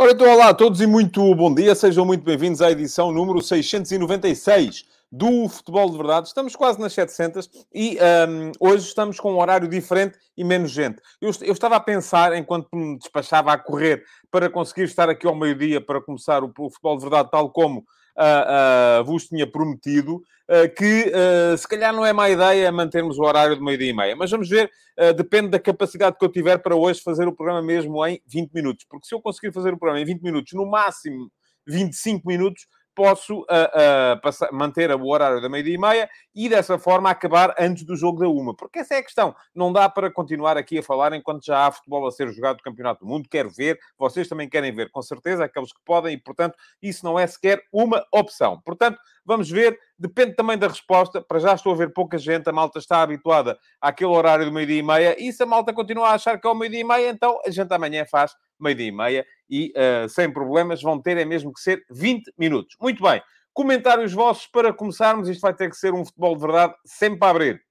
Ora, então, olá a todos e muito bom dia. Sejam muito bem-vindos à edição número 696 do Futebol de Verdade. Estamos quase nas 700 e um, hoje estamos com um horário diferente e menos gente. Eu, eu, estava a pensar, enquanto me despachava a correr, para conseguir estar aqui ao meio-dia para começar o, o Futebol de Verdade, tal como uh, vos tinha prometido, uh, que se calhar não é má ideia mantermos o horário de meio-dia e meia. Mas vamos ver, depende da capacidade que eu tiver para hoje fazer o programa mesmo em 20 minutos. Porque se eu conseguir fazer o programa em 20 minutos, no máximo 25 minutos, posso uh, uh, passar, manter o horário da meia-dia e meia e dessa forma acabar antes do jogo da uma. Porque essa é a questão. Não dá para continuar aqui a falar enquanto já há futebol a ser jogado do Campeonato do Mundo. Quero ver, vocês também querem ver, com certeza, aqueles que podem, e portanto, isso não é sequer uma opção. Portanto, vamos ver, depende também da resposta. Para já estou a ver pouca gente, a malta está habituada àquele horário do meio-dia e meia, e se a malta continua a achar que é o meio-dia e meia, então a gente amanhã faz meio-dia e meia e uh, sem problemas vão ter é mesmo que ser 20 minutos. Muito bem. Comentários vossos para começarmos. Isto vai ter que ser um futebol de verdade sempre a abrir.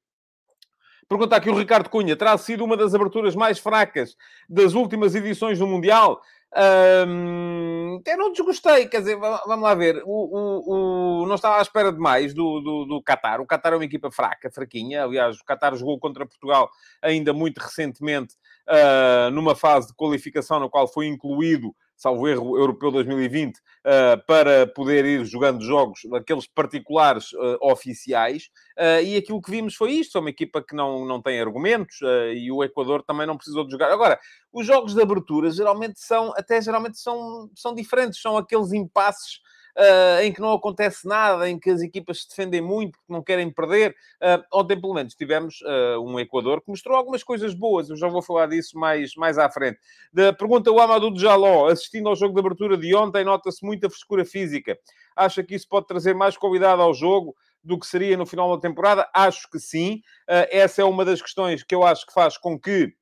Pergunta aqui o Ricardo Cunha. Terá sido uma das aberturas mais fracas das últimas edições do Mundial? Um, eu não desgostei, quer dizer, vamos lá ver. O, o, o, não estava à espera de mais do, do, do Qatar. O Qatar é uma equipa fraca, fraquinha. Aliás, o Qatar jogou contra Portugal ainda muito recentemente, uh, numa fase de qualificação na qual foi incluído salvo erro, Europeu 2020, uh, eh, para poder ir jogando jogos, aqueles particulares uh, oficiais. Uh, e aquilo que vimos foi isto: é uma equipa que não, não tem argumentos e o Equador também não precisou de jogar. Agora, os jogos de abertura geralmente são, até geralmente são, são diferentes, são aqueles impasses uh, em que não acontece nada, em que as equipas se defendem muito porque não querem perder. Uh, ontem, pelo menos, tivemos uh, um Equador que mostrou algumas coisas boas. Eu já vou falar disso mais, mais à frente. Da pergunta o Amadou Jaló, assistindo ao jogo de abertura de ontem, nota-se muita frescura física. Acha que isso pode trazer mais qualidade ao jogo? do que seria no final da temporada? Acho que sim. Essa é uma das questões que eu acho que faz com que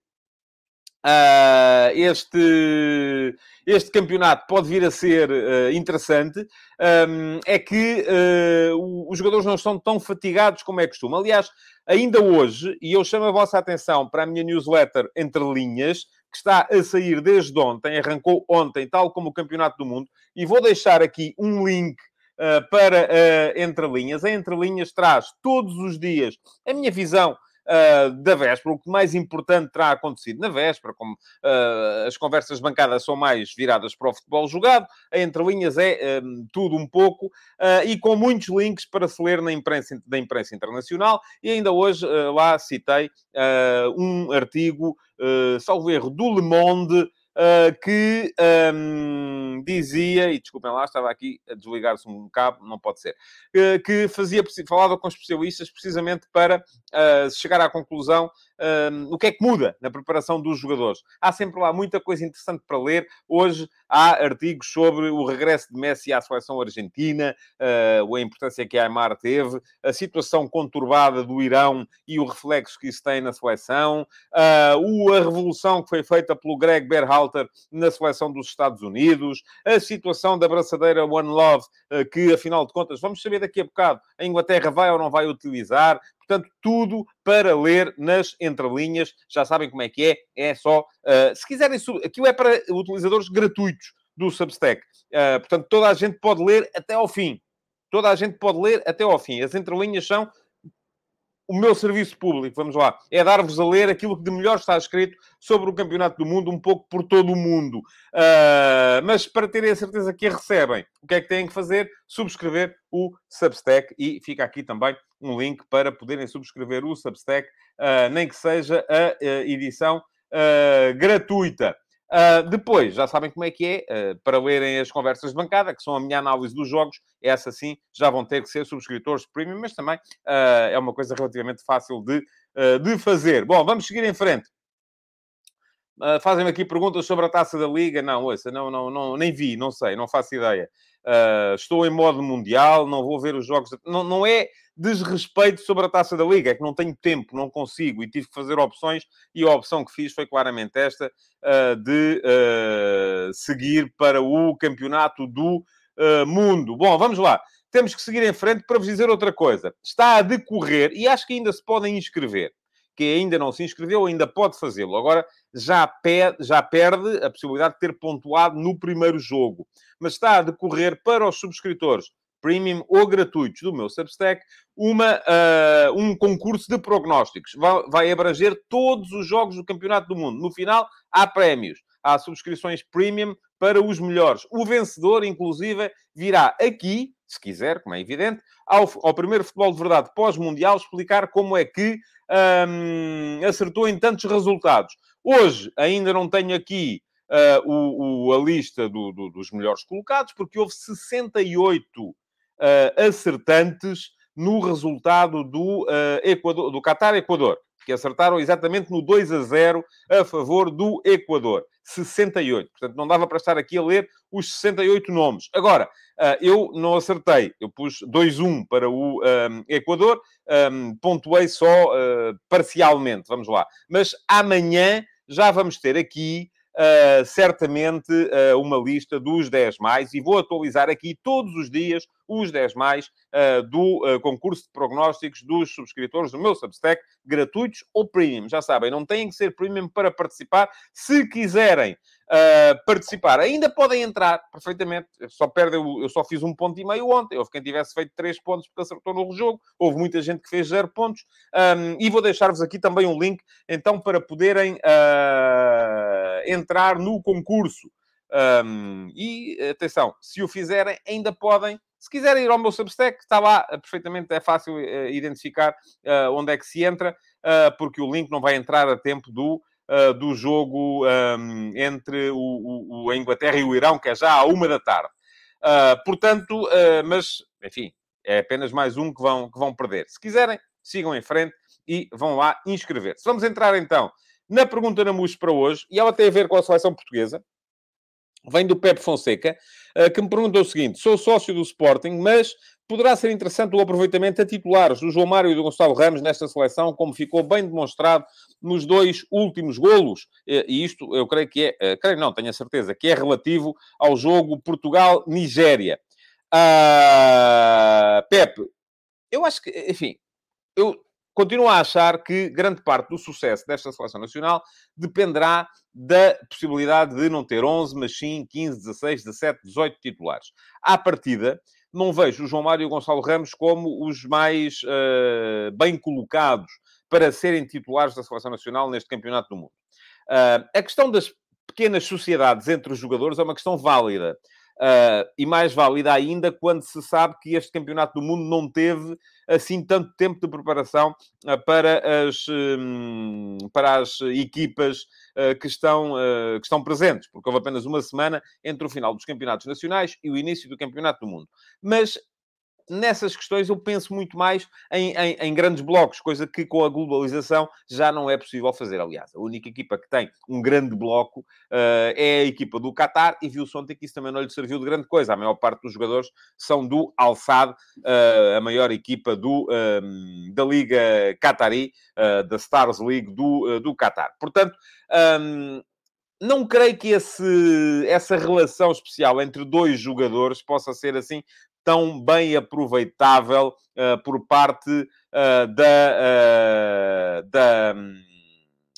Uh, este, este campeonato pode vir a ser uh, interessante, um, é que uh, os jogadores não estão tão fatigados como é costume. Aliás, ainda hoje, e eu chamo a vossa atenção para a minha newsletter Entre Linhas, que está a sair desde ontem, arrancou ontem, tal como o Campeonato do Mundo, e vou deixar aqui um link para uh, Entre Linhas. A Entre Linhas traz todos os dias a minha visão uh, da véspera, o que mais importante terá acontecido na véspera, como uh, as conversas bancadas são mais viradas para o futebol jogado, entre linhas é um, tudo um pouco, uh, e com muitos links para se ler na imprensa, da imprensa internacional, e ainda hoje lá citei um artigo, salvo erro, do Le Monde, uh, que um, dizia, e desculpem lá, estava aqui a desligar-se um cabo, não pode ser, uh, que fazia, falava com especialistas precisamente para uh, chegar à conclusão um, o que é que muda na preparação dos jogadores. Há sempre lá muita coisa interessante para ler. Hoje há artigos sobre o regresso de Messi à seleção argentina, uh, a importância que a Aymar teve, a situação conturbada do Irão e o reflexo que isso tem na seleção, uh, a revolução que foi feita pelo Greg Berhalter na seleção dos Estados Unidos, a situação da braçadeira One Love, uh, que afinal de contas, vamos saber daqui a bocado, a Inglaterra vai ou não vai utilizar. Portanto, tudo para ler nas entrelinhas. Já sabem como é que é. É só... Uh, se quiserem... Aquilo é para utilizadores gratuitos do Substack. Uh, portanto, toda a gente pode ler até ao fim. Toda a gente pode ler até ao fim. As entrelinhas são o meu serviço público, vamos lá, é dar-vos a ler aquilo que de melhor está escrito sobre o Campeonato do Mundo, um pouco por todo o mundo. Uh, mas para terem a certeza que a recebem, o que é que têm que fazer? Subscrever o Substack e fica aqui também um link para poderem subscrever o Substack, uh, nem que seja a, a edição gratuita. Uh, depois, já sabem como é que é, uh, para lerem as conversas de bancada, que são a minha análise dos jogos, essa sim, já vão ter que ser subscritores premium, mas também uh, é uma coisa relativamente fácil de, de fazer. Bom, vamos seguir em frente. Fazem-me aqui perguntas sobre a taça da Liga. Não, ouça, não, não, não, nem vi, não sei, não faço ideia. Uh, estou em modo mundial, não vou ver os jogos. Não, não é desrespeito sobre a taça da Liga, é que não tenho tempo, não consigo e tive que fazer opções e a opção que fiz foi claramente esta uh, de uh, seguir para o campeonato do mundo. Bom, vamos lá. Temos que seguir em frente para vos dizer outra coisa. Está a decorrer, e acho que ainda se podem inscrever que ainda não se inscreveu, ainda pode fazê-lo. Agora já, pe já perde a possibilidade de ter pontuado no primeiro jogo. Mas está a decorrer para os subscritores premium ou gratuitos do meu Substack uma, uh, um concurso de prognósticos. Vai, vai abranger todos os jogos do Campeonato do Mundo. No final, há prémios. Há subscrições premium para os melhores. O vencedor, inclusive, virá aqui, se quiser, como é evidente, ao, ao primeiro futebol de verdade pós-mundial, explicar como é que um, acertou em tantos resultados. Hoje ainda não tenho aqui uh, o, o, a lista do, do, dos melhores colocados, porque houve 68 uh, acertantes no resultado do, uh, Equador, do Qatar-Equador que acertaram exatamente no 2 a 0 a favor do Equador. 68. Portanto, não dava para estar aqui a ler os 68 nomes. Agora, ah, eu não acertei. Eu pus 2-1 para o um, Equador, um, pontuei só uh, parcialmente. Vamos lá. Mas amanhã já vamos ter aqui Uh, certamente uh, uma lista dos 10 mais e vou atualizar aqui todos os dias os 10 mais uh, do concurso de prognósticos dos subscritores do meu Substack, gratuitos ou premium. Já sabem, não têm que ser premium para participar. Se quiserem uh, participar. Ainda podem entrar perfeitamente. Só perde, eu, eu, só fiz um ponto e meio ontem. Houve quem tivesse feito três pontos porque acertou no jogo. Houve muita gente que fez zero pontos. Um, e vou deixar-vos aqui também um link, então, para poderem uh, entrar no concurso. Um, e atenção, se o fizerem, ainda podem. Se quiserem ir ao meu Substack, está lá, perfeitamente é fácil uh, identificar uh, onde é que se entra, porque o link não vai entrar a tempo do do jogo um, entre o, o, a Inglaterra e o Irão, que é já à uma da tarde. Portanto, mas, enfim, é apenas mais um que vão, que vão perder. Se quiserem, sigam em frente e vão lá inscrever-se. Vamos entrar então na pergunta na MUS para hoje, e ela tem a ver com a seleção portuguesa. Vem do Pepe Fonseca, que me perguntou o seguinte: sou sócio do Sporting, mas Poderá ser interessante o aproveitamento a titulares do João Mário e do Gonçalo Ramos nesta seleção, como ficou bem demonstrado nos dois últimos golos. E isto, eu creio que é, eh, creio não, tenho a certeza, que é relativo ao jogo Portugal-Nigéria. Uh, Pepe, eu acho que, enfim, eu continuo a achar que grande parte do sucesso desta seleção nacional dependerá da possibilidade de não ter 11, mas sim 15, 16, 17, 18 titulares. À partida, não vejo o João Mário e o Gonçalo Ramos como os mais uh, bem colocados para serem titulares da Seleção Nacional neste Campeonato do Mundo. Uh, a questão das pequenas sociedades entre os jogadores é uma questão válida. Uh, e mais válida ainda quando se sabe que este Campeonato do Mundo não teve assim tanto tempo de preparação uh, para, as, um, para as equipas uh, que, estão, que estão presentes, porque houve apenas uma semana entre o final dos campeonatos nacionais e o início do Campeonato do Mundo. Mas nessas questões eu penso muito mais em, em, em, grandes blocos, coisa que com a globalização já não é possível fazer. Aliás, a única equipa que tem um grande bloco uh, é a equipa do Qatar e viu-se ontem que isso também não lhe serviu de grande coisa. A maior parte dos jogadores são do Al-Sadd, uh, a maior equipa do, um, da Liga Qatari, uh, da Stars League do, do Qatar. Portanto, um, não creio que esse, essa relação especial entre dois jogadores possa ser assim tão bem aproveitável uh, por parte uh, da, uh, da,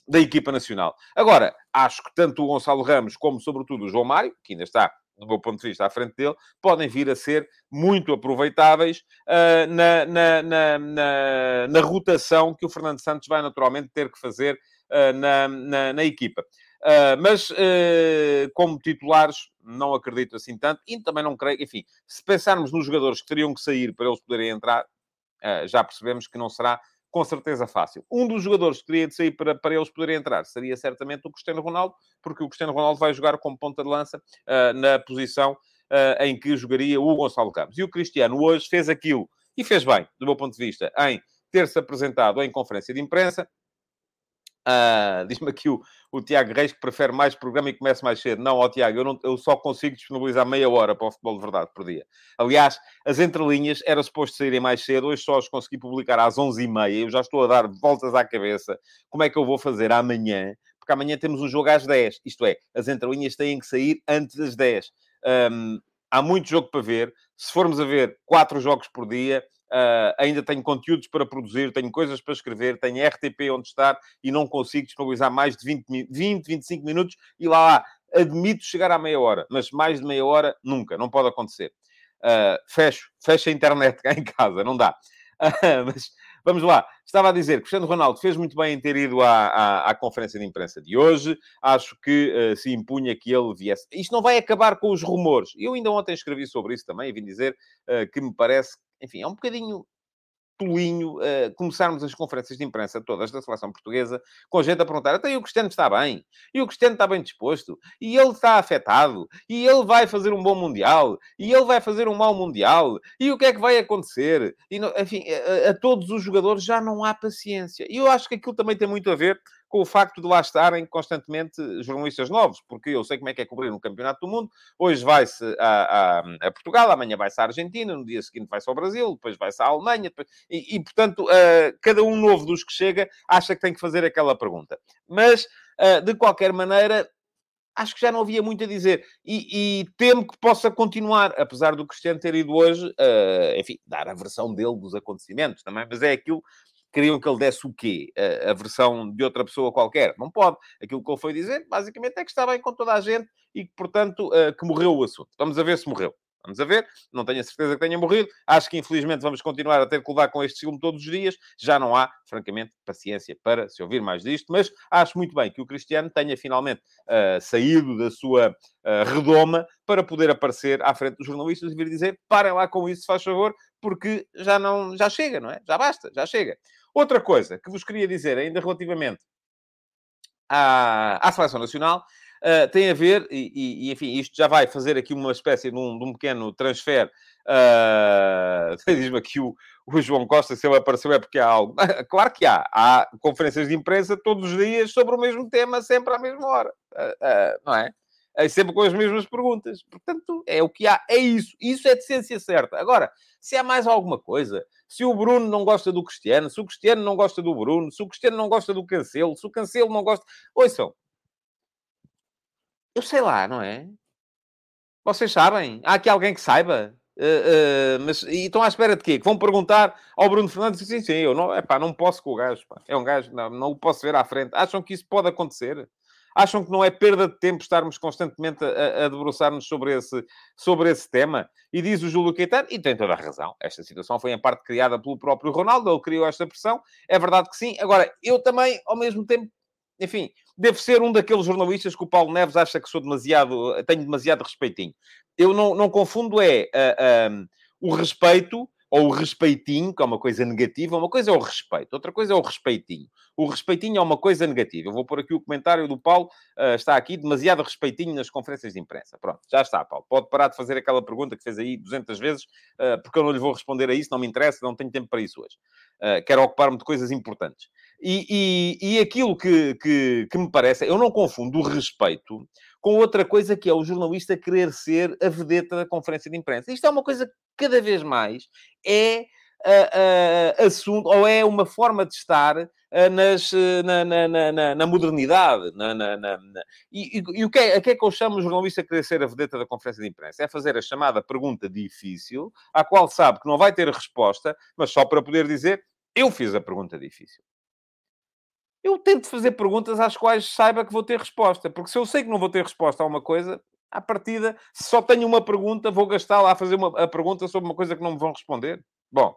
da equipa nacional. Agora, acho que tanto o Gonçalo Ramos como, sobretudo, o João Mário, que ainda está do meu ponto de vista, à frente dele, podem vir a ser muito aproveitáveis uh, na, na, na, na, rotação que o Fernando Santos vai naturalmente ter que fazer uh, na, na, equipa. Uh, mas uh, como titulares, não acredito assim tanto e também não creio. Enfim, se pensarmos nos jogadores que teriam que sair para eles poderem entrar, uh, já percebemos que não será com certeza fácil. Um dos jogadores que teria de sair para, para eles poderem entrar seria certamente o Cristiano Ronaldo, porque o Cristiano Ronaldo vai jogar como ponta de lança na posição em que jogaria o Gonçalo Ramos. E o Cristiano hoje fez aquilo e fez bem, do meu ponto de vista, em ter-se apresentado em conferência de imprensa Uh, Diz-me aqui o, o Tiago Reis que prefere mais programa e comece mais cedo. Não, ó Tiago, eu, não, eu só consigo disponibilizar meia hora para o futebol de verdade por dia. Aliás, as entrelinhas era suposto saírem mais cedo, hoje só os consegui publicar às 11h30. Eu já estou a dar voltas à cabeça. Como é que eu vou fazer amanhã? Porque amanhã temos um jogo às 10. Isto é, as entrelinhas têm que sair antes das 10. Um, há muito jogo para ver. Se formos a ver quatro jogos por dia, Uh, ainda tenho conteúdos para produzir, tenho coisas para escrever, tenho RTP onde estar e não consigo disponibilizar mais de 20, 20 25 minutos e lá, lá admito chegar à meia hora, mas mais de meia hora nunca, não pode acontecer. Uh, fecho, fecho a internet cá em casa, não dá. Uh, mas vamos lá. Estava a dizer que Cristiano Ronaldo fez muito bem em ter ido à, à, à conferência de imprensa de hoje. Acho que uh, se impunha que ele viesse. Isto não vai acabar com os rumores. Eu ainda ontem escrevi sobre isso também e vim dizer que me parece enfim, é um bocadinho tolinho uh, começarmos as conferências de imprensa todas da seleção portuguesa com gente a perguntar até o Cristiano está bem, e o Cristiano está bem disposto, e ele está afetado, e ele vai fazer um bom Mundial, e ele vai fazer um mau Mundial, e o que é que vai acontecer? E, enfim, a, a todos os jogadores já não há paciência. E eu acho que aquilo também tem muito a ver com o facto de lá estarem constantemente jornalistas novos, porque eu sei como é que é cobrir um campeonato do mundo. Hoje vai-se a, a, a, Portugal, amanhã vai-se à Argentina, no dia seguinte vai-se ao Brasil, depois vai-se à Alemanha, depois... e, e, portanto, uh, cada um novo dos que chega acha que tem que fazer aquela pergunta. Mas, uh, de qualquer maneira, acho que já não havia muito a dizer. E, e, temo que possa continuar, apesar do Cristiano ter ido hoje, uh, enfim, dar a versão dele dos acontecimentos também, mas é aquilo queriam que ele desse o quê? A, a, versão de outra pessoa qualquer? Não pode. Aquilo que ele foi dizer, basicamente, é que está bem com toda a gente e que, portanto, uh, que morreu o assunto. Vamos a ver se morreu. Vamos a ver. Não tenho a certeza que tenha morrido. Acho que, infelizmente, vamos continuar a ter que lidar com este filme todos os dias. Já não há, francamente, paciência para se ouvir mais disto. Mas acho muito bem que o Cristiano tenha finalmente uh, saído da sua uh, redoma para poder aparecer à frente dos jornalistas e vir dizer parem lá com isso, se faz favor, porque já não... Já chega, não é? Já basta, já chega. Outra coisa que vos queria dizer, ainda relativamente à, à seleção nacional, uh, tem a ver, e, e, enfim, isto já vai fazer aqui uma espécie de um, de um pequeno transfer. Uh, Diz-me aqui o, o, João Costa, se ele apareceu é porque há algo. Claro que há. Há conferências de imprensa todos os dias sobre o mesmo tema, sempre à mesma hora. Uh, não é? é? Sempre com as mesmas perguntas. Portanto, é o que há. É isso. Isso é de ciência certa. Agora, se há mais alguma coisa se o Bruno não gosta do Cristiano, se o Cristiano não gosta do Bruno, se o Cristiano não gosta do Cancelo, se o Cancelo não gosta... Ouçam. Eu sei lá, não é? Vocês sabem? Há aqui alguém que saiba? Uh, uh, mas e estão à espera de quê? Que vão perguntar ao Bruno Fernandes? Sim, sim, eu não, epá, não posso com o gajo. Pá. É um gajo, não, não o posso ver à frente. Acham que isso pode acontecer? Acham que não é perda de tempo estarmos constantemente a, a debruçar-nos sobre esse, sobre esse tema? E diz o Júlio Caetano, e tem toda a razão, esta situação foi em parte criada pelo próprio Ronaldo, ele criou esta pressão, é verdade que sim. Agora, eu também, ao mesmo tempo, enfim, devo ser um daqueles jornalistas que o Paulo Neves acha que sou demasiado, tenho demasiado respeitinho. Eu não, não confundo é uh, o respeito ou o respeitinho, que é uma coisa negativa, uma coisa é o respeito, outra coisa é o respeitinho. O respeitinho é uma coisa negativa. Eu vou pôr aqui o comentário do Paulo, uh, está aqui, demasiado respeitinho nas conferências de imprensa. Pronto, já está, Paulo. Pode parar de fazer aquela pergunta que fez aí 200 vezes, uh, porque eu não lhe vou responder a isso, não me interessa, não tenho tempo para isso hoje. Uh, quero ocupar-me de coisas importantes. E, e, e aquilo que, que, que me parece, eu não confundo o respeito com outra coisa que é o jornalista querer ser a vedeta da conferência de imprensa. Isto é uma coisa que cada vez mais é uh, uh, assunto, ou é uma forma de estar uh, nas, na, na, na, na, modernidade. E, e, e, o que é, a que é que eu chamo o jornalista querer ser a vedeta da conferência de imprensa? É fazer a chamada pergunta difícil, à qual sabe que não vai ter resposta, mas só para poder dizer eu fiz a pergunta difícil eu tento fazer perguntas às quais saiba que vou ter resposta. Porque se eu sei que não vou ter resposta a uma coisa, à partida, se só tenho uma pergunta, vou gastar lá a fazer uma, a pergunta sobre uma coisa que não me vão responder. Bom,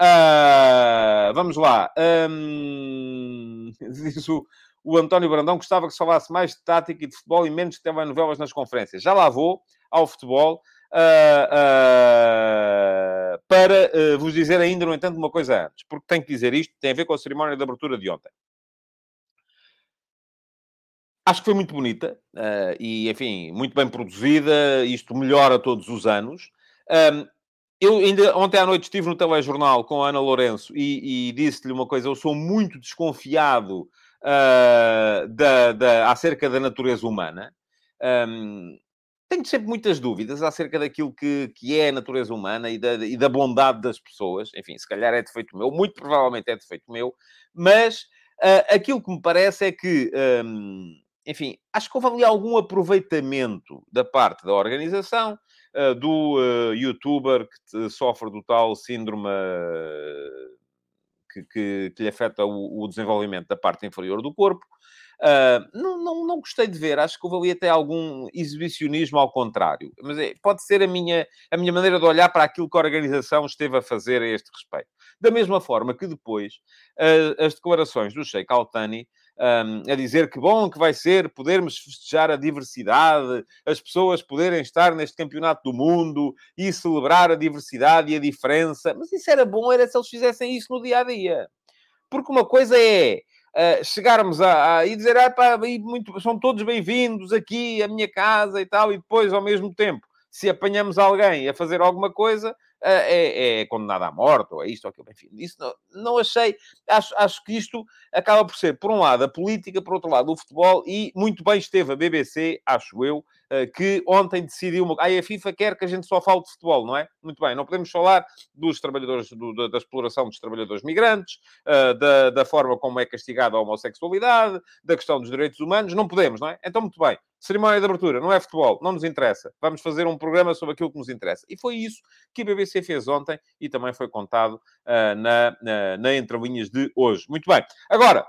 uh, vamos lá. Um, diz o, o António Brandão gostava que se falasse mais de tática e de futebol e menos de telenovelas nas conferências. Já lá vou ao futebol. Uh, uh, para vos dizer ainda, no entanto, uma coisa antes, porque tenho que dizer isto, tem a ver com a cerimónia de abertura de ontem. Acho que foi muito bonita uh, e, enfim, muito bem produzida. Isto melhora todos os anos. Um, eu ainda ontem à noite estive no telejornal com a Ana Lourenço e, e disse-lhe uma coisa: eu sou muito desconfiado uh, da, da, acerca da natureza humana. Um, tenho sempre muitas dúvidas acerca daquilo que, que é a natureza humana e da, e da bondade das pessoas. Enfim, se calhar é defeito meu, muito provavelmente é defeito meu, mas uh, aquilo que me parece é que, um, enfim, acho que houve ali algum aproveitamento da parte da organização, uh, do uh, youtuber que sofre do tal síndrome que, que, que lhe afeta o, o, desenvolvimento da parte inferior do corpo. Uh, não, não, não gostei de ver, acho que houve ali até algum exibicionismo ao contrário. Mas é, pode ser a minha, a minha maneira de olhar para aquilo que a organização esteve a fazer a este respeito. Da mesma forma que depois as declarações do Sheikh Altani um, a dizer que bom que vai ser podermos festejar a diversidade, as pessoas poderem estar neste campeonato do mundo e celebrar a diversidade e a diferença. Mas isso era bom, era se eles fizessem isso no dia a dia. Porque uma coisa é uh, chegarmos a, a, e dizer, ah, pá, muito, são todos bem-vindos aqui à minha casa e tal, e depois, ao mesmo tempo, se apanhamos alguém a fazer alguma coisa, é, é, condenado à morte, ou é isto ou aquilo, enfim. Isso não, não achei. Acho, acho que isto acaba por ser, por um lado, a política, por outro lado, o futebol, e muito bem esteve a BBC, acho eu, eh, que ontem decidiu. Uma... Aí a FIFA quer que a gente só fale de futebol, não é? Muito bem, não podemos falar dos trabalhadores, do, da, da, exploração dos trabalhadores migrantes, uh, da, da forma como é castigada a homossexualidade, da questão dos direitos humanos, não podemos, não é? Então, muito bem. Cerimónia de abertura, não é futebol, não nos interessa. Vamos fazer um programa sobre aquilo que nos interessa. E foi isso que a BBC fez ontem e também foi contado uh, na, na, na entrelinhas de hoje. Muito bem. Agora,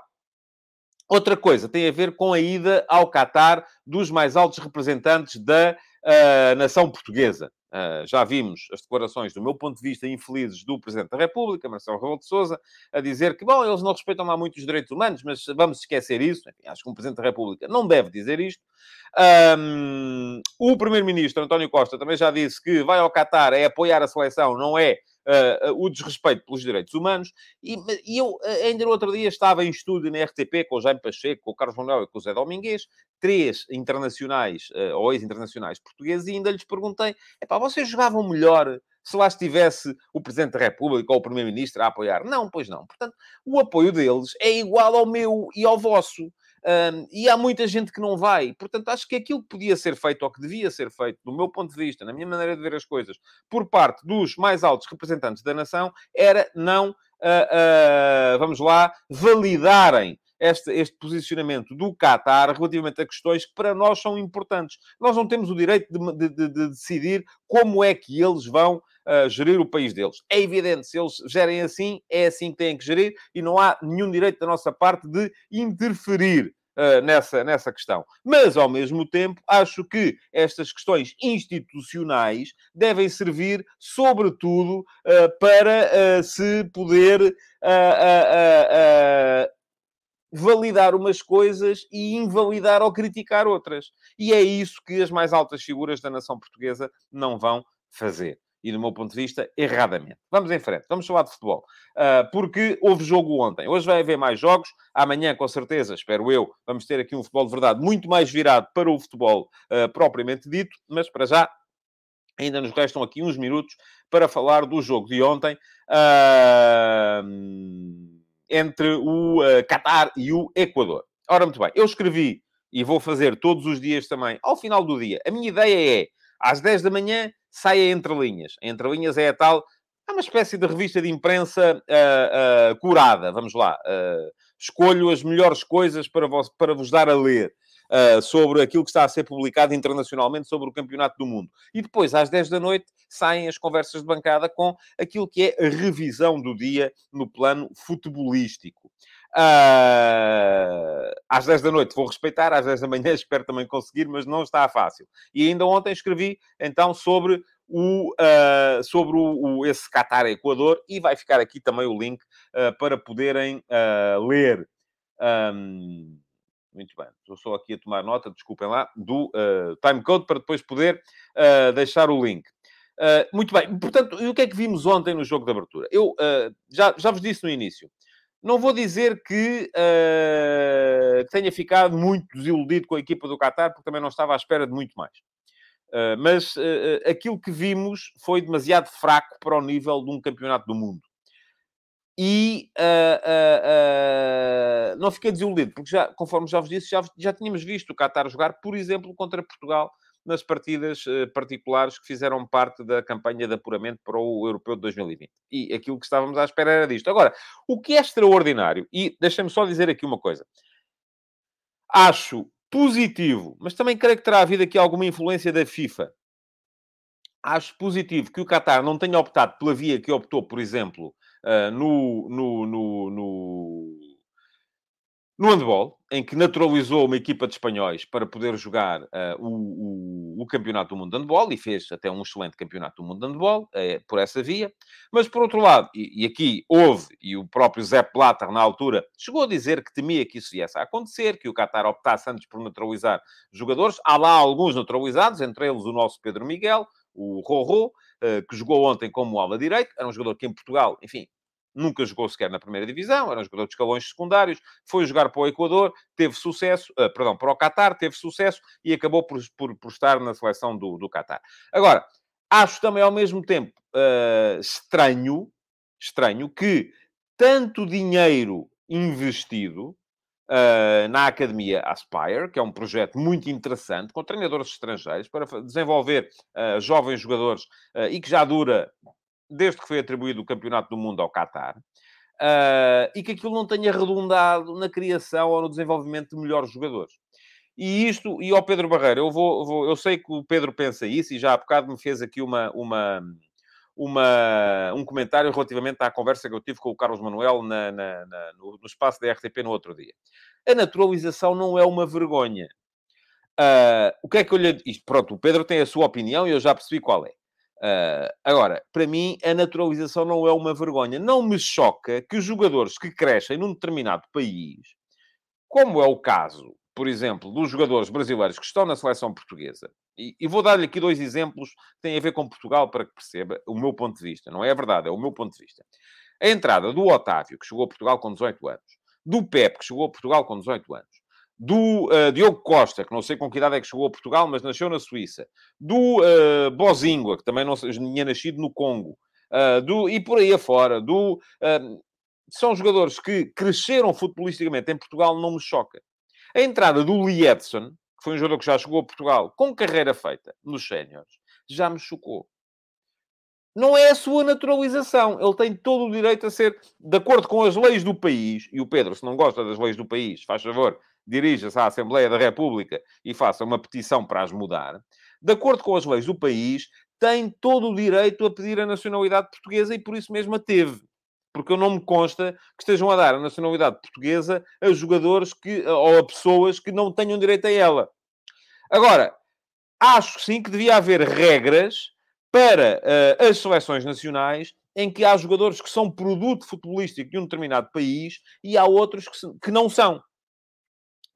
outra coisa tem a ver com a ida ao Qatar dos mais altos representantes da uh, nação portuguesa. Uh, já vimos as declarações, do meu ponto de vista, infelizes do Presidente da República, Marcelo Rebelo de Sousa, a dizer que, bom, eles não respeitam lá muito os direitos humanos, mas vamos esquecer isso. Enfim, acho que um Presidente da República não deve dizer isto. Um, o Primeiro-Ministro, António Costa, também já disse que vai ao Qatar é apoiar a seleção, não é o desrespeito pelos direitos humanos. E, e, eu, ainda no outro dia, estava em estúdio na RTP com o Jaime Pacheco, com o Carlos Manuel e com o Zé Domingues, três internacionais, uh, ou ex-internacionais portugueses, e ainda lhes perguntei, epá, vocês jogavam melhor se lá estivesse o Presidente da República ou o Primeiro-Ministro a apoiar? Não, pois não. Portanto, o apoio deles é igual ao meu e ao vosso. Um, e há muita gente que não vai. Portanto, acho que aquilo que podia ser feito, ou que devia ser feito, do meu ponto de vista, na minha maneira de ver as coisas, por parte dos mais altos representantes da nação, era não, uh, uh, vamos lá, validarem este, este, posicionamento do Qatar relativamente a questões que para nós são importantes. Nós não temos o direito de, de, de decidir como é que eles vão uh, gerir o país deles. É evidente, se eles gerem assim, é assim que têm que gerir e não há nenhum direito da nossa parte de interferir. Uh, nessa, nessa questão. Mas, ao mesmo tempo, acho que estas questões institucionais devem servir, sobretudo, uh, para uh, se poder validar umas coisas e invalidar ou criticar outras. E é isso que as mais altas figuras da nação portuguesa não vão fazer e, do meu ponto de vista, erradamente. Vamos em frente, vamos falar de futebol. Uh, porque houve jogo ontem. Hoje vai haver mais jogos. Amanhã, com certeza, espero eu, vamos ter aqui um futebol de verdade muito mais virado para o futebol uh, propriamente dito. Mas, para já, ainda nos restam aqui uns minutos para falar do jogo de ontem. Uh, entre o Qatar e o Equador. Ora, muito bem, eu escrevi e vou fazer todos os dias também, ao final do dia. A minha ideia é, às 10 da manhã, saia Entre Linhas. Entre Linhas é a tal... É uma espécie de revista de imprensa uh, uh, curada, vamos lá. Uh, escolho as melhores coisas para vos, para vos dar a ler. Uh, sobre aquilo que está a ser publicado internacionalmente sobre o Campeonato do Mundo. E depois, às 10 da noite, saem as conversas de bancada com aquilo que é a revisão do dia no plano futebolístico. Uh, às 10 da noite vou respeitar, às 10 da manhã espero também conseguir, mas não está fácil. E ainda ontem escrevi então sobre o, uh, sobre o, o, esse Qatar Equador e vai ficar aqui também o link uh, para poderem ler. Um, muito bem, estou aqui a tomar nota, desculpem lá, do timecode para depois poder deixar o link. muito bem, portanto, e o que é que vimos ontem no jogo de abertura? Eu já, já vos disse no início, não vou dizer que, uh, tenha ficado muito desiludido com a equipa do Qatar, porque também não estava à espera de muito mais. Uh, mas uh, aquilo que vimos foi demasiado fraco para o nível de um campeonato do mundo. E uh, uh, uh, não fiquei desiludido, porque já, conforme já vos disse, já, já tínhamos visto o Qatar jogar, por exemplo, contra Portugal, nas partidas particulares que fizeram parte da campanha de apuramento para o Europeu de 2020. E aquilo que estávamos à espera era disto. Agora, o que é extraordinário, e deixem-me só dizer aqui uma coisa. Acho positivo, mas também creio que terá havido aqui alguma influência da FIFA. Acho positivo que o Qatar não tenha optado pela via que optou, por exemplo, uh, no, no, no, no, no handball, em que naturalizou uma equipa de espanhóis para poder jogar uh, o, o, o, Campeonato do Mundo de Handball e fez até um excelente Campeonato do Mundo de Handball uh, por essa via. Mas, por outro lado, e, e, aqui houve, e o próprio Zé Platter, na altura, chegou a dizer que temia que isso viesse a acontecer, que o Qatar optasse antes por naturalizar jogadores. Há lá alguns naturalizados, entre eles o nosso Pedro Miguel, o uh, que jogou ontem como ala direito. Era um jogador que em Portugal, enfim, nunca jogou sequer na primeira divisão, era um jogador de escalões secundários, foi jogar para o Equador, teve sucesso, uh, perdão, para o Qatar, teve sucesso e acabou por, por, por estar na seleção do, do Qatar. Agora, acho também ao mesmo tempo uh, estranho, estranho que tanto dinheiro investido Uh, na Academia Aspire, que é um projeto muito interessante, com treinadores estrangeiros, para desenvolver uh, jovens jogadores uh, e que já dura desde que foi atribuído o Campeonato do Mundo ao Qatar, uh, e que aquilo não tenha redundado na criação ou no desenvolvimento de melhores jogadores. E isto, e ao Pedro Barreiro, eu vou, vou, eu sei que o Pedro pensa isso e já há bocado me fez aqui uma, uma, uma, um comentário relativamente à conversa que eu tive com o Carlos Manuel na, na, na, no, no, espaço da RTP no outro dia. A naturalização não é uma vergonha. Uh, o que é que eu lhe... Isto, pronto, o Pedro tem a sua opinião e eu já percebi qual é. Uh, agora, para mim, a naturalização não é uma vergonha. Não me choca que jogadores que crescem num determinado país, como é o caso, por exemplo, dos jogadores brasileiros que estão na seleção portuguesa, e, e vou dar-lhe aqui dois exemplos que têm a ver com Portugal para que perceba o meu ponto de vista. Não é a verdade, é o meu ponto de vista. A entrada do Otávio, que chegou a Portugal com 18 anos, do Pepe, que chegou a Portugal com 18 anos, do uh, Diogo Costa, que não sei com que idade é que chegou a Portugal, mas nasceu na Suíça, do uh, Bozingua, que também não tinha nascido no Congo, uh, do, e por aí afora, do, uh, são jogadores que cresceram futebolisticamente em Portugal, não me choca. A entrada do Lee Edson, que foi um jogador que já chegou a Portugal com carreira feita nos séniores, já me chocou. Não é a sua naturalização. Ele tem todo o direito a ser, de acordo com as leis do país, e o Pedro, se não gosta das leis do país, faz favor, dirija-se à Assembleia da República e faça uma petição para as mudar, de acordo com as leis do país, tem todo o direito a pedir a nacionalidade portuguesa e por isso mesmo a teve. Porque eu não me consta que estejam a dar a nacionalidade portuguesa a jogadores que, ou a pessoas que não tenham direito a ela. Agora, acho sim que devia haver regras para uh, as seleções nacionais em que há jogadores que são produto futebolístico de um determinado país e há outros que, se, que não são.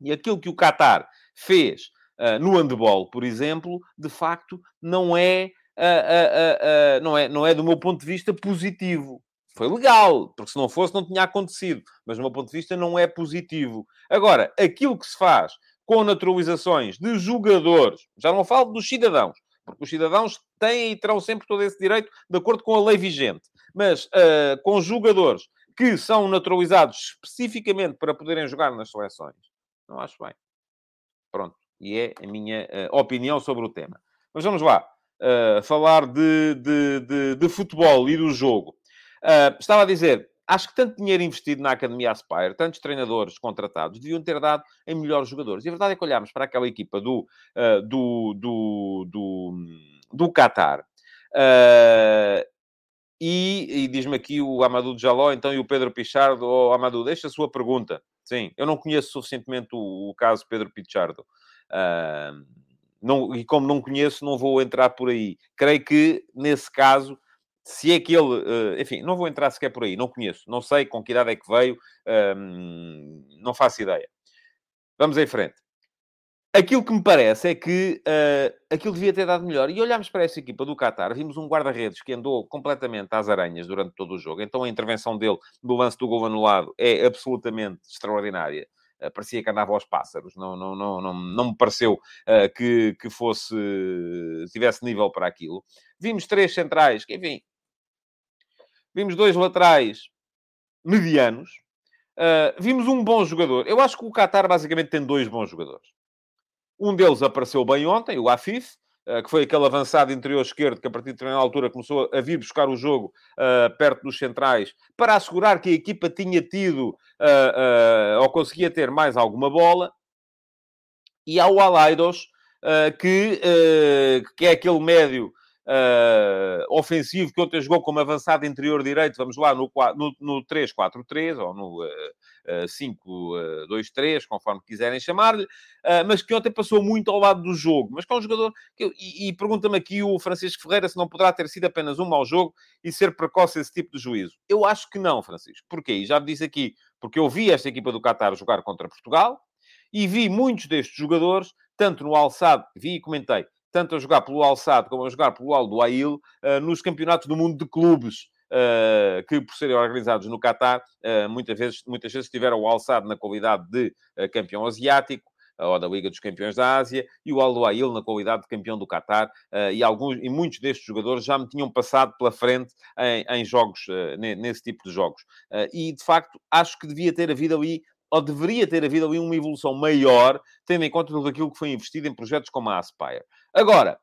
E aquilo que o Qatar fez uh, no handball, por exemplo, de facto, não é, uh, uh, não é, não é, do meu ponto de vista, positivo. Foi legal, porque se não fosse, não tinha acontecido. Mas, do meu ponto de vista, não é positivo. Agora, aquilo que se faz com naturalizações de jogadores, já não falo dos cidadãos, porque os cidadãos têm e terão sempre todo esse direito de acordo com a lei vigente. Mas com jogadores que são naturalizados especificamente para poderem jogar nas seleções, não acho bem. Pronto. E é a minha uh, opinião sobre o tema. Mas vamos lá. Uh, falar de, de, de, de, futebol e do jogo. Uh, estava a dizer, acho que tanto dinheiro investido na Academia Aspire, tantos treinadores contratados, deviam ter dado em melhores jogadores. E a verdade é que olhámos para aquela equipa do, uh, do, do, do, do Qatar. E, e diz-me aqui o Amadou Jaló, então, e o Pedro Pichardo. Oh, Amadou, deixa a sua pergunta. Sim, eu não conheço suficientemente o, o caso Pedro Pichardo. Uh, não, e como não conheço, não vou entrar por aí. Creio que, nesse caso, se é que ele... Uh, enfim, não vou entrar sequer por aí. Não conheço. Não sei com que idade é que veio. Uh, não faço ideia. Vamos em frente. Aquilo que me parece é que uh, aquilo devia ter dado melhor. E olhámos para essa equipa do Qatar, vimos um guarda-redes que andou completamente às aranhas durante todo o jogo. Então a intervenção dele no lance do gol anulado é absolutamente extraordinária. Uh, parecia que andava aos pássaros. Não, não, não, não, não me pareceu uh, que, que fosse... tivesse nível para aquilo. Vimos três centrais, que enfim... Vimos dois laterais medianos. Vimos um bom jogador. Eu acho que o Qatar basicamente tem dois bons jogadores. Um deles apareceu bem ontem, o Afif, uh, que foi aquele avançado interior esquerdo que a partir de determinada altura começou a vir buscar o jogo uh, perto dos centrais para assegurar que a equipa tinha tido ou conseguia ter mais alguma bola. E há o Alaidos, que, que é aquele médio ofensivo que ontem jogou como avançado interior direito, vamos lá, no, no, no 3-4-3 ou no 5-2-3, conforme quiserem chamar-lhe, uh, mas que ontem passou muito ao lado do jogo. Mas que é um jogador... Que, e, e pergunta-me aqui o Francisco Ferreira se não poderá ter sido apenas um mau jogo e ser precoce esse tipo de juízo. Eu acho que não, Francisco. Porquê? E já me disse aqui, porque eu vi esta equipa do Qatar jogar contra Portugal e vi muitos destes jogadores, tanto no alçado, vi e comentei, tanto a jogar pelo Al-Sadd como a jogar pelo Aldo Ail, nos campeonatos do mundo de clubes. Uh, que, por serem organizados no Qatar, uh, muitas, vezes, muitas vezes tiveram o Al-Sadd na qualidade de campeão asiático, ou da Liga dos Campeões da Ásia, e o Aldo Ail na qualidade de campeão do Qatar, e, alguns, e muitos destes jogadores já me tinham passado pela frente em, em jogos, nesse tipo de jogos. e, de facto, acho que devia ter havido ali ou deveria ter havido ali uma evolução maior, tendo em conta tudo aquilo que foi investido em projetos como a Aspire. Agora,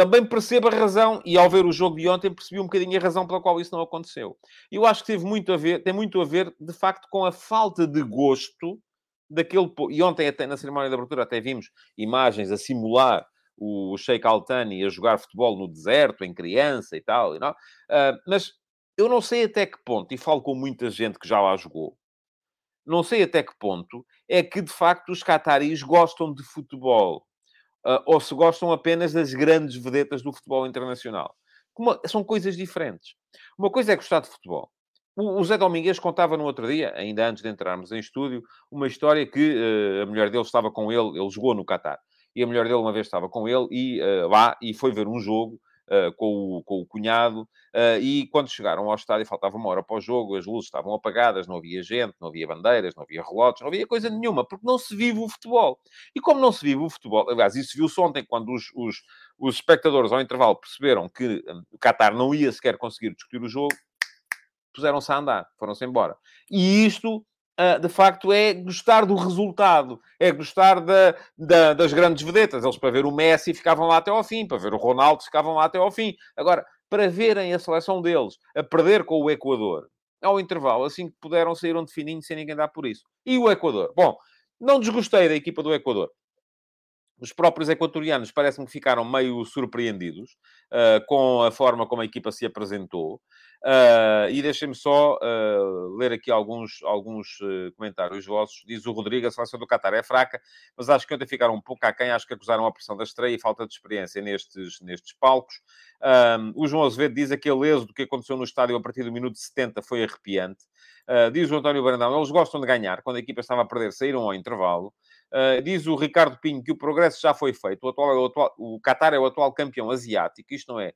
também percebo a razão, e ao ver o jogo de ontem percebi um bocadinho a razão pela qual isso não aconteceu. Eu acho que teve muito a ver, tem muito a ver, de facto, com a falta de gosto daquele... E ontem, até na cerimónia de abertura, até vimos imagens a simular o Sheikh Altani a jogar futebol no deserto, em criança e tal, não? Uh, mas eu não sei até que ponto, e falo com muita gente que já lá jogou, não sei até que ponto é que, de facto, os cataris gostam de futebol uh, ou se gostam apenas das grandes vedetas do futebol internacional. São coisas diferentes. Uma coisa é gostar de futebol. O, o Zé Domingues contava no outro dia, ainda antes de entrarmos em estúdio, uma história que uh, a mulher dele estava com ele, ele jogou no Qatar. E a mulher dele uma vez estava com ele e uh, lá e foi ver um jogo uh, com, o, com o cunhado, uh, e quando chegaram ao estádio, faltava uma hora para o jogo, as luzes estavam apagadas, não havia gente, não havia bandeiras, não havia relógios, não havia coisa nenhuma, porque não se vive o futebol. E como não se vive o futebol, aliás, isso viu-se ontem, quando os, os, os espectadores ao intervalo perceberam que um, o Qatar não ia sequer conseguir discutir o jogo, puseram-se a andar, foram-se embora. E isto de facto, é gostar do resultado, é gostar da, da, das grandes vedetas. Eles, para ver o Messi, ficavam lá até ao fim, para ver o Ronaldo, ficavam lá até ao fim. Agora, para verem a seleção deles a perder com o Equador, ao intervalo, assim que puderam, saíram de fininho sem ninguém dar por isso. E o Equador? Bom, não desgostei da equipa do Equador. Os próprios equatorianos parece-me que ficaram meio surpreendidos uh, com a forma como a equipa se apresentou. Uh, e deixem-me só uh, ler aqui alguns, alguns comentários vossos. Diz o Rodrigo, a seleção do Qatar é fraca, mas acho que ontem ficaram um pouco aquém. Acho que acusaram a pressão da estreia e falta de experiência nestes, nestes palcos. o João Azevedo diz aquele êxodo que aconteceu no estádio a partir do minuto 70 foi arrepiante. diz o António Brandão, eles gostam de ganhar. Quando a equipa estava a perder, saíram ao intervalo. Diz o Ricardo Pinho que o progresso já foi feito. O, atual, é o, atual, o Qatar é o atual campeão asiático. Isto não é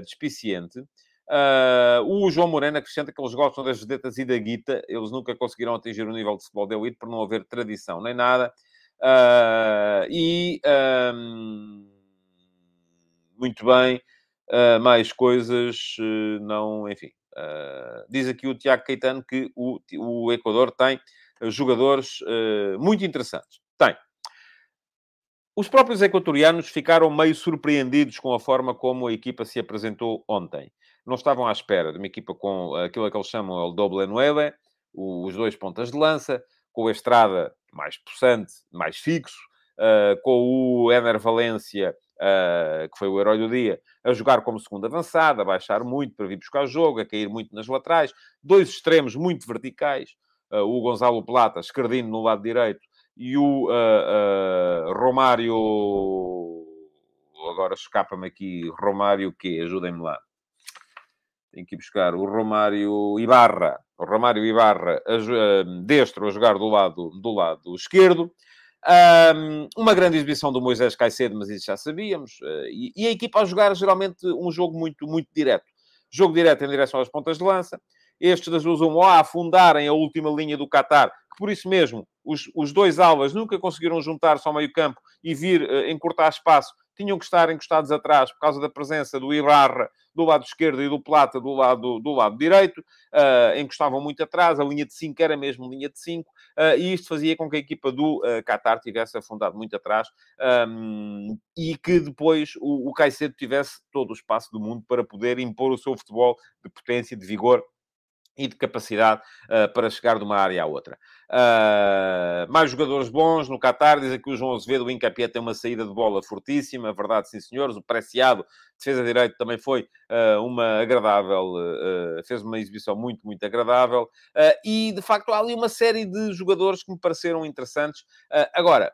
despiciente. Uh, o João Moreno acrescenta que eles gostam das vedetas e da guita. Eles nunca conseguiram atingir o nível de futebol de elite por não haver tradição nem nada. Uh, e um, muito bem, uh, mais coisas, não, enfim. diz aqui o Tiago Caetano que o, o Equador tem jogadores muito interessantes. Tem. Os próprios equatorianos ficaram meio surpreendidos com a forma como a equipa se apresentou ontem não estavam à espera de uma equipa com aquilo que eles chamam o doble nueve, os dois pontas de lança, com a Estrada mais possante, mais fixo, uh, com o Ener Valência, uh, que foi o herói do dia, a jogar como segundo avançado, a baixar muito para vir buscar jogo, a cair muito nas laterais, dois extremos muito verticais, uh, o Gonzalo Plata, esquerdino no lado direito, e o Romário... Agora escapa-me aqui, Romário que Ajudem-me lá tem que ir buscar o Romário Ibarra, o Romário Ibarra a, uh, destro a jogar do lado, do lado esquerdo. Um, uma grande exibição do Moisés Caicedo, mas isso já sabíamos. Uh, e, e, a equipa a jogar geralmente um jogo muito, muito direto. Jogo direto em direção às pontas de lança. Estes das duas um a afundarem a última linha do Qatar, que por isso mesmo os, os dois alas nunca conseguiram juntar-se ao meio campo e vir uh, encurtar espaço, tinham que estar encostados atrás por causa da presença do Ibarra do lado esquerdo e do Plata do lado, do lado direito, uh, encostavam muito atrás, a linha de 5 era mesmo linha de 5, uh, e isto fazia com que a equipa do uh, Qatar tivesse afundado muito atrás um, e que depois o, o Caicedo tivesse todo o espaço do mundo para poder impor o seu futebol de potência, de vigor e de capacidade uh, para chegar de uma área à outra. Uh, mais jogadores bons no Qatar, diz aqui o João Azevedo, o Incapié tem uma saída de bola fortíssima, verdade, sim senhores, o Preciado, defesa direito, também foi uh, uma agradável, fez uma exibição muito, muito agradável, e de facto há ali uma série de jogadores que me pareceram interessantes. agora,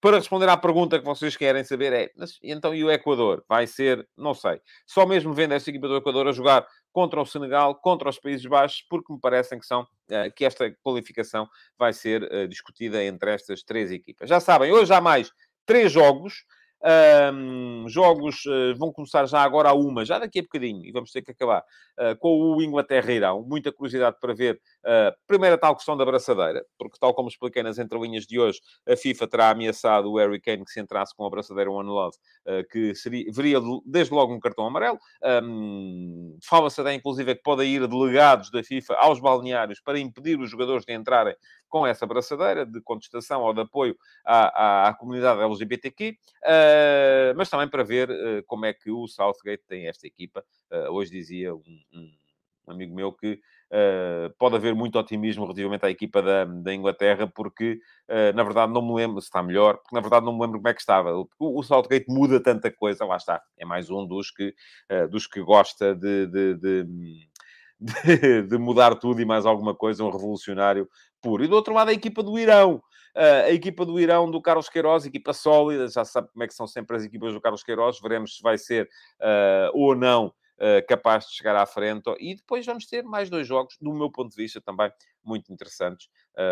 para responder à pergunta que vocês querem saber é, então e o Equador? Vai ser, não sei, só mesmo vendo esta equipa do Equador a jogar contra o Senegal, contra os Países Baixos, porque me parecem que são eh, que esta qualificação vai ser uh, discutida entre estas três equipas. Já sabem, hoje há mais três jogos. Um, jogos uh, vão começar já agora a uma, já daqui a bocadinho, e vamos ter que acabar uh, com o Inglaterra-Irão. Muita curiosidade para ver uh, primeiro tal questão da abraçadeira, porque, tal como expliquei nas entrelinhas de hoje, a FIFA terá ameaçado o Harry Kane que se entrasse com a abraçadeira One Love, que seria, veria desde logo um cartão amarelo. Um, Fala-se até, inclusive, que podem ir delegados da FIFA aos balneários para impedir os jogadores de entrarem com essa abraçadeira de contestação ou de apoio à, à, à comunidade LGBTQ. Eh, mas também para ver uh, como é que o Southgate tem esta equipa. Uh, hoje dizia um, um, amigo meu que pode haver muito otimismo relativamente à equipa da, da Inglaterra, porque na verdade não me lembro se está melhor, porque na verdade não me lembro como é que estava. O, o Southgate muda tanta coisa, lá está. É mais um dos que, dos que gosta de, de, de de, de, mudar tudo e mais alguma coisa, um revolucionário puro. E do outro lado, a equipa do Irão. Uh, a equipa do Irão, do Carlos Queiroz, equipa sólida, já sabe como é que são sempre as equipas do Carlos Queiroz, veremos se vai ser uh, ou não Uh, capaz de chegar à frente. E depois vamos ter mais dois jogos, do meu ponto de vista, também muito interessantes.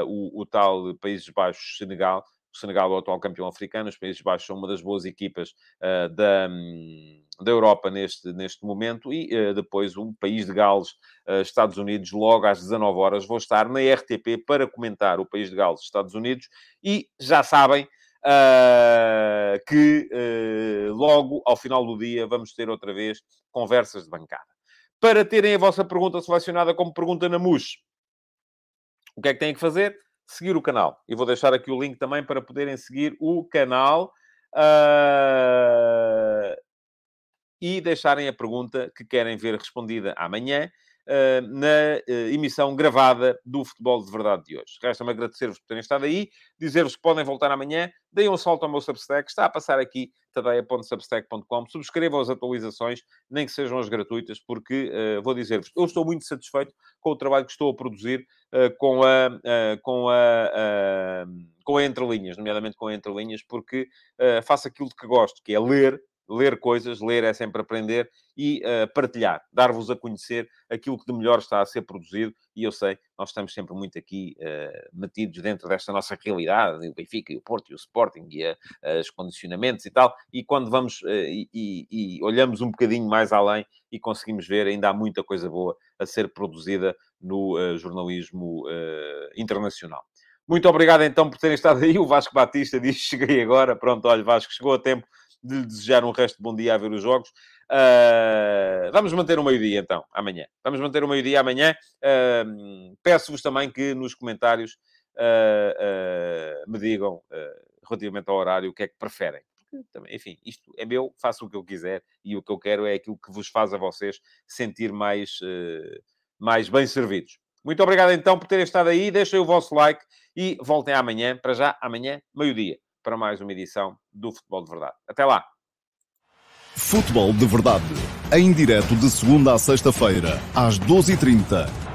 O, o, tal Países Baixos-Senegal, Senegal é o atual campeão africano, os Países Baixos são uma das boas equipas uh, da, um, da Europa neste, neste momento, e uh, depois o país de Gales, uh, Estados Unidos, logo às 19 horas. Vou estar na RTP para comentar o país de Gales, Estados Unidos, e já sabem. que logo ao final do dia vamos ter outra vez conversas de bancada. Para terem a vossa pergunta selecionada como pergunta na MUS, o que é que têm que fazer? Seguir o canal. E vou deixar aqui o link também para poderem seguir o canal. Uh, e deixarem a pergunta que querem ver respondida amanhã na uh, emissão gravada do Futebol de Verdade de hoje. Resta-me agradecer-vos por terem estado aí, dizer-vos que podem voltar amanhã, deem um salto ao meu Substack, está a passar aqui, tadeia.substack.com, subscrevam as atualizações, nem que sejam as gratuitas, porque uh, vou dizer-vos, eu estou muito satisfeito com o trabalho que estou a produzir com a... com a com a entrelinhas, nomeadamente com a entrelinhas, porque faço aquilo que gosto, que é ler ler coisas, ler é sempre aprender e uh, partilhar, dar-vos a conhecer aquilo que de melhor está a ser produzido. E eu sei, nós estamos sempre muito aqui uh, metidos dentro desta nossa realidade, o Benfica e o Porto e o Sporting e a, os condicionamentos e tal. E quando vamos e, e, e, olhamos um bocadinho mais além e conseguimos ver, ainda há muita coisa boa a ser produzida no jornalismo internacional. Muito obrigado então por terem estado aí. O Vasco Batista diz: cheguei agora. Pronto, olha, Vasco, chegou a tempo de lhe desejar um resto de bom dia a ver os jogos. Uh, vamos manter o meio-dia então, amanhã. Vamos manter o meio-dia amanhã. Uh, Peço-vos também que nos comentários uh, me digam relativamente ao horário o que é que preferem. Enfim, isto é meu, faço o que eu quiser e o que eu quero é aquilo que vos faz a vocês sentir mais, mais bem servidos. Muito obrigado então por terem estado aí. Deixem o vosso like e voltem amanhã. Para já, amanhã, meio-dia para mais uma edição do Futebol de Verdade. Até lá! Futebol de Verdade, em direto de segunda a sexta-feira, às 12h30